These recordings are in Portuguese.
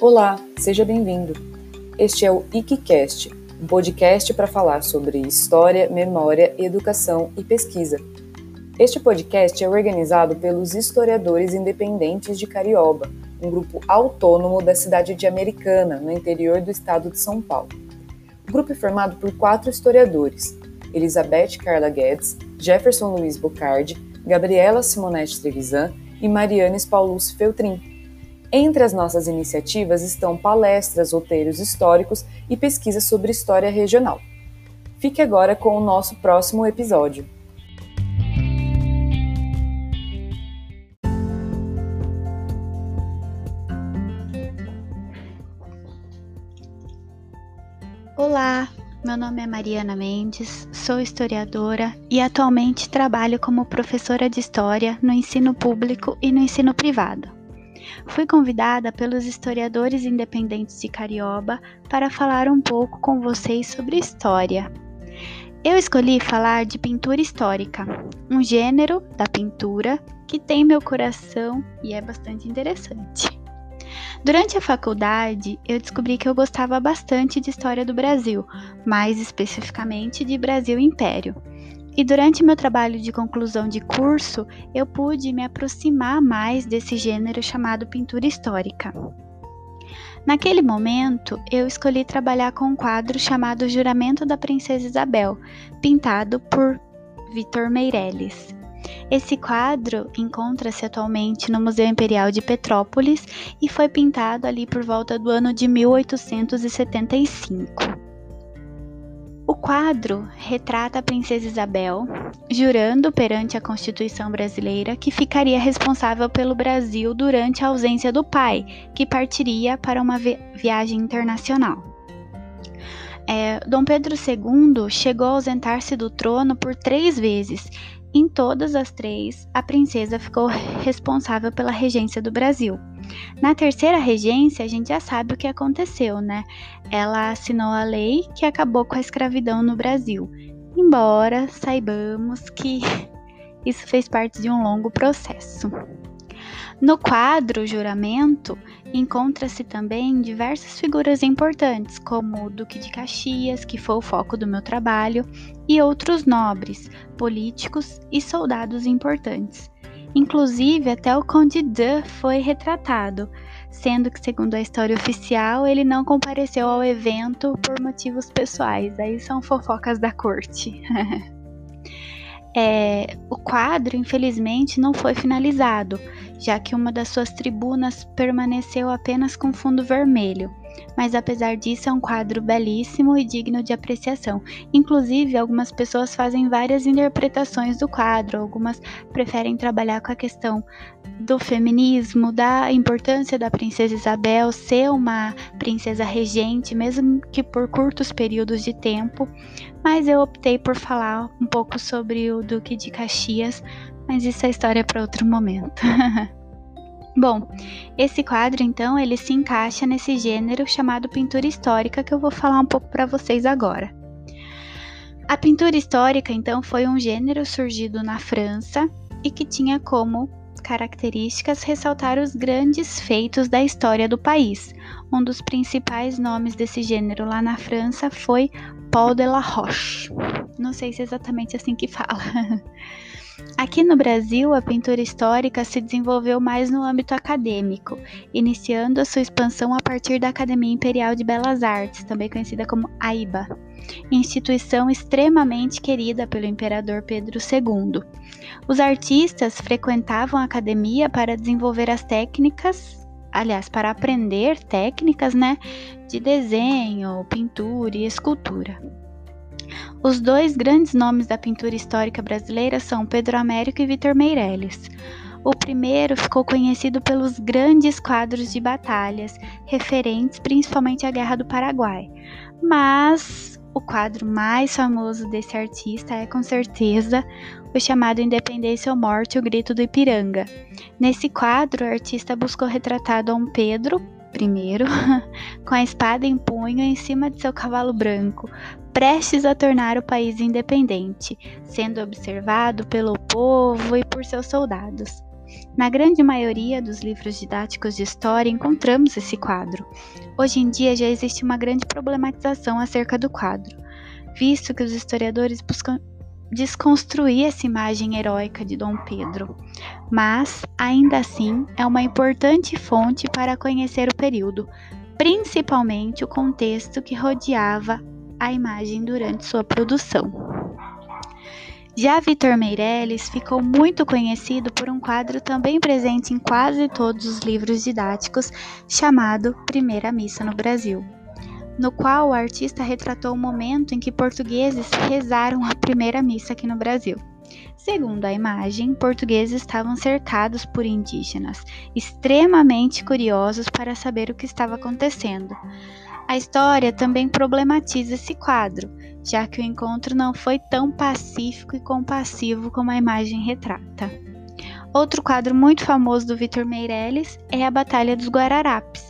Olá, seja bem-vindo. Este é o IKCast, um podcast para falar sobre história, memória, educação e pesquisa. Este podcast é organizado pelos historiadores independentes de Carioba, um grupo autônomo da cidade de Americana, no interior do estado de São Paulo. O grupo é formado por quatro historiadores: Elizabeth Carla Guedes, Jefferson Luiz Bocardi, Gabriela Simonete Trevisan e Marianes Paulus Feltrin. Entre as nossas iniciativas estão palestras, roteiros históricos e pesquisas sobre história regional. Fique agora com o nosso próximo episódio. Olá, meu nome é Mariana Mendes, sou historiadora e atualmente trabalho como professora de História no ensino público e no ensino privado. Fui convidada pelos historiadores independentes de Carioba para falar um pouco com vocês sobre história. Eu escolhi falar de pintura histórica, um gênero da pintura que tem meu coração e é bastante interessante. Durante a faculdade, eu descobri que eu gostava bastante de história do Brasil, mais especificamente de Brasil Império. E durante meu trabalho de conclusão de curso, eu pude me aproximar mais desse gênero chamado pintura histórica. Naquele momento, eu escolhi trabalhar com um quadro chamado Juramento da Princesa Isabel, pintado por Vitor Meirelles. Esse quadro encontra-se atualmente no Museu Imperial de Petrópolis e foi pintado ali por volta do ano de 1875. O quadro retrata a princesa Isabel jurando perante a Constituição brasileira que ficaria responsável pelo Brasil durante a ausência do pai, que partiria para uma vi viagem internacional. É, Dom Pedro II chegou a ausentar-se do trono por três vezes em todas as três, a princesa ficou responsável pela regência do Brasil. Na terceira regência, a gente já sabe o que aconteceu, né? Ela assinou a lei que acabou com a escravidão no Brasil. Embora saibamos que isso fez parte de um longo processo. No quadro Juramento, encontra-se também diversas figuras importantes, como o Duque de Caxias, que foi o foco do meu trabalho, e outros nobres, políticos e soldados importantes. Inclusive, até o Conde de foi retratado, sendo que, segundo a história oficial, ele não compareceu ao evento por motivos pessoais. Aí são fofocas da corte. É, o quadro, infelizmente, não foi finalizado, já que uma das suas tribunas permaneceu apenas com fundo vermelho mas apesar disso é um quadro belíssimo e digno de apreciação. Inclusive, algumas pessoas fazem várias interpretações do quadro, algumas preferem trabalhar com a questão do feminismo, da importância da princesa Isabel ser uma princesa regente, mesmo que por curtos períodos de tempo, mas eu optei por falar um pouco sobre o Duque de Caxias, mas isso é história para outro momento. Bom, esse quadro então ele se encaixa nesse gênero chamado pintura histórica que eu vou falar um pouco para vocês agora. A pintura histórica então foi um gênero surgido na França e que tinha como características ressaltar os grandes feitos da história do país. Um dos principais nomes desse gênero lá na França foi Paul de la Roche. Não sei se é exatamente assim que fala. Aqui no Brasil, a pintura histórica se desenvolveu mais no âmbito acadêmico, iniciando a sua expansão a partir da Academia Imperial de Belas Artes, também conhecida como AIBA, instituição extremamente querida pelo imperador Pedro II. Os artistas frequentavam a academia para desenvolver as técnicas, aliás, para aprender técnicas, né, de desenho, pintura e escultura. Os dois grandes nomes da pintura histórica brasileira são Pedro Américo e Vitor Meirelles. O primeiro ficou conhecido pelos grandes quadros de batalhas, referentes principalmente à Guerra do Paraguai. Mas o quadro mais famoso desse artista é com certeza o chamado Independência ou Morte, o Grito do Ipiranga. Nesse quadro, o artista buscou retratar Dom Pedro I com a espada em punho em cima de seu cavalo branco, prestes a tornar o país independente, sendo observado pelo povo e por seus soldados. Na grande maioria dos livros didáticos de história encontramos esse quadro. Hoje em dia já existe uma grande problematização acerca do quadro, visto que os historiadores buscam desconstruir essa imagem heróica de Dom Pedro, mas ainda assim é uma importante fonte para conhecer o período, principalmente o contexto que rodeava a imagem durante sua produção. Já Vitor Meirelles ficou muito conhecido por um quadro também presente em quase todos os livros didáticos, chamado Primeira Missa no Brasil no qual o artista retratou o momento em que portugueses rezaram a primeira missa aqui no Brasil. Segundo a imagem, portugueses estavam cercados por indígenas, extremamente curiosos para saber o que estava acontecendo. A história também problematiza esse quadro, já que o encontro não foi tão pacífico e compassivo como a imagem retrata. Outro quadro muito famoso do Vitor Meirelles é a Batalha dos Guararapes,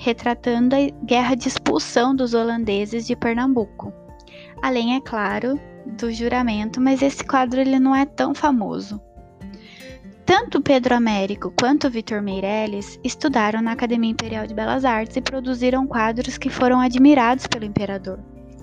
retratando a guerra de expulsão dos holandeses de Pernambuco. Além, é claro, do juramento, mas esse quadro ele não é tão famoso. Tanto Pedro Américo quanto Vitor Meirelles estudaram na Academia Imperial de Belas Artes e produziram quadros que foram admirados pelo imperador.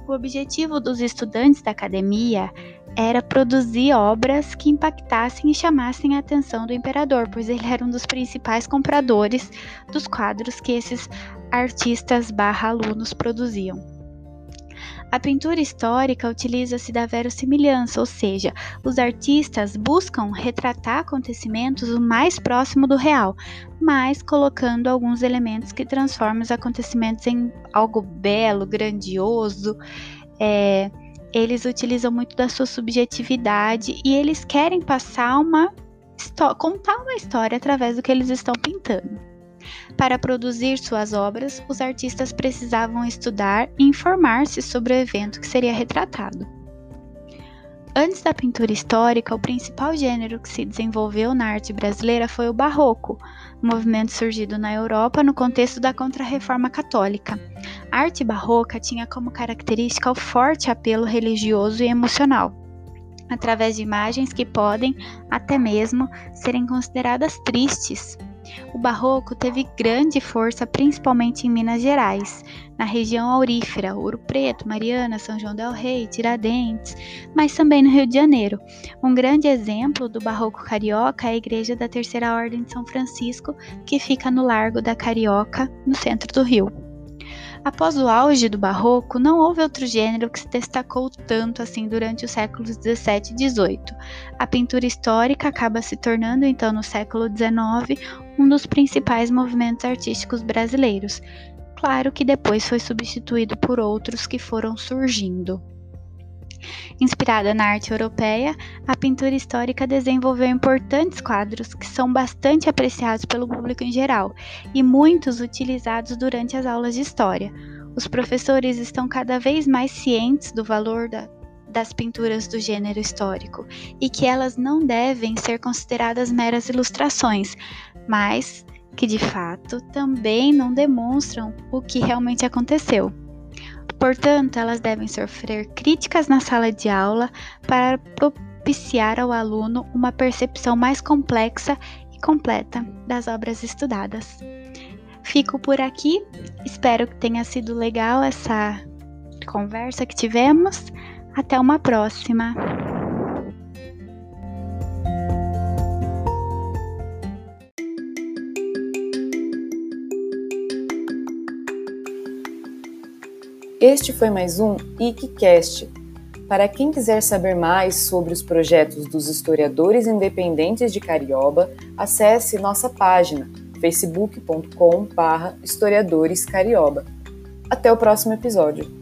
O objetivo dos estudantes da academia era produzir obras que impactassem e chamassem a atenção do imperador, pois ele era um dos principais compradores dos quadros que esses artistas barra alunos produziam. A pintura histórica utiliza-se da verossimilhança, ou seja, os artistas buscam retratar acontecimentos o mais próximo do real, mas colocando alguns elementos que transformam os acontecimentos em algo belo, grandioso. É, eles utilizam muito da sua subjetividade e eles querem passar uma contar uma história através do que eles estão pintando. Para produzir suas obras, os artistas precisavam estudar e informar-se sobre o evento que seria retratado. Antes da pintura histórica, o principal gênero que se desenvolveu na arte brasileira foi o barroco, movimento surgido na Europa no contexto da Contra-Reforma Católica. A arte barroca tinha como característica o forte apelo religioso e emocional, através de imagens que podem, até mesmo, serem consideradas tristes. O barroco teve grande força principalmente em Minas Gerais, na região aurífera, Ouro Preto, Mariana, São João del Rei, Tiradentes, mas também no Rio de Janeiro. Um grande exemplo do barroco carioca é a Igreja da Terceira Ordem de São Francisco, que fica no Largo da Carioca, no centro do Rio. Após o auge do barroco, não houve outro gênero que se destacou tanto assim durante os séculos 17 e 18. A pintura histórica acaba se tornando, então, no século XIX, um dos principais movimentos artísticos brasileiros. Claro que depois foi substituído por outros que foram surgindo. Inspirada na arte europeia, a pintura histórica desenvolveu importantes quadros que são bastante apreciados pelo público em geral e muitos utilizados durante as aulas de história. Os professores estão cada vez mais cientes do valor da, das pinturas do gênero histórico e que elas não devem ser consideradas meras ilustrações, mas que de fato também não demonstram o que realmente aconteceu. Portanto, elas devem sofrer críticas na sala de aula para propiciar ao aluno uma percepção mais complexa e completa das obras estudadas. Fico por aqui, espero que tenha sido legal essa conversa que tivemos. Até uma próxima! Este foi mais um ICCast. Para quem quiser saber mais sobre os projetos dos historiadores independentes de Carioba, acesse nossa página facebook.com/historiadorescarioba. Até o próximo episódio.